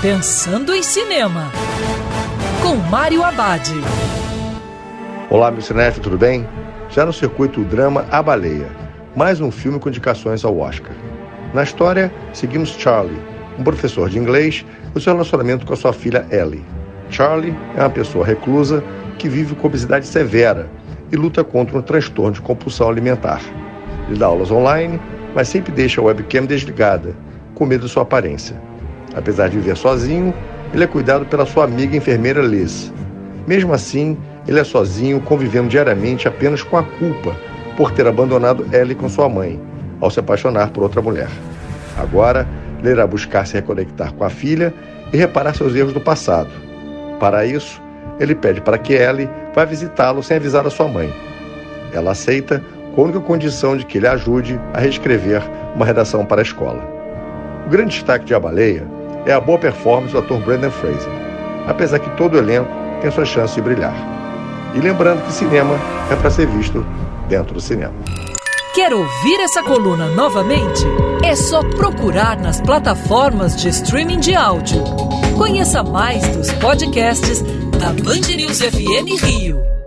Pensando em Cinema, com Mário Abad. Olá, meu cinéfilo, tudo bem? Já no circuito o drama A Baleia, mais um filme com indicações ao Oscar. Na história, seguimos Charlie, um professor de inglês, e seu relacionamento com a sua filha Ellie. Charlie é uma pessoa reclusa que vive com obesidade severa e luta contra um transtorno de compulsão alimentar. Ele dá aulas online, mas sempre deixa a webcam desligada, com medo de sua aparência. Apesar de viver sozinho, ele é cuidado pela sua amiga enfermeira Liz. Mesmo assim, ele é sozinho, convivendo diariamente apenas com a culpa por ter abandonado Ellie com sua mãe, ao se apaixonar por outra mulher. Agora, ele irá buscar se reconectar com a filha e reparar seus erros do passado. Para isso, ele pede para que Ellie vá visitá-lo sem avisar a sua mãe. Ela aceita com a única condição de que ele ajude a reescrever uma redação para a escola. O grande destaque de A Baleia é a boa performance do ator Brendan Fraser, apesar que todo elenco tem sua chance de brilhar. E lembrando que cinema é para ser visto dentro do cinema. Quer ouvir essa coluna novamente? É só procurar nas plataformas de streaming de áudio. Conheça mais dos podcasts da Band News FM Rio.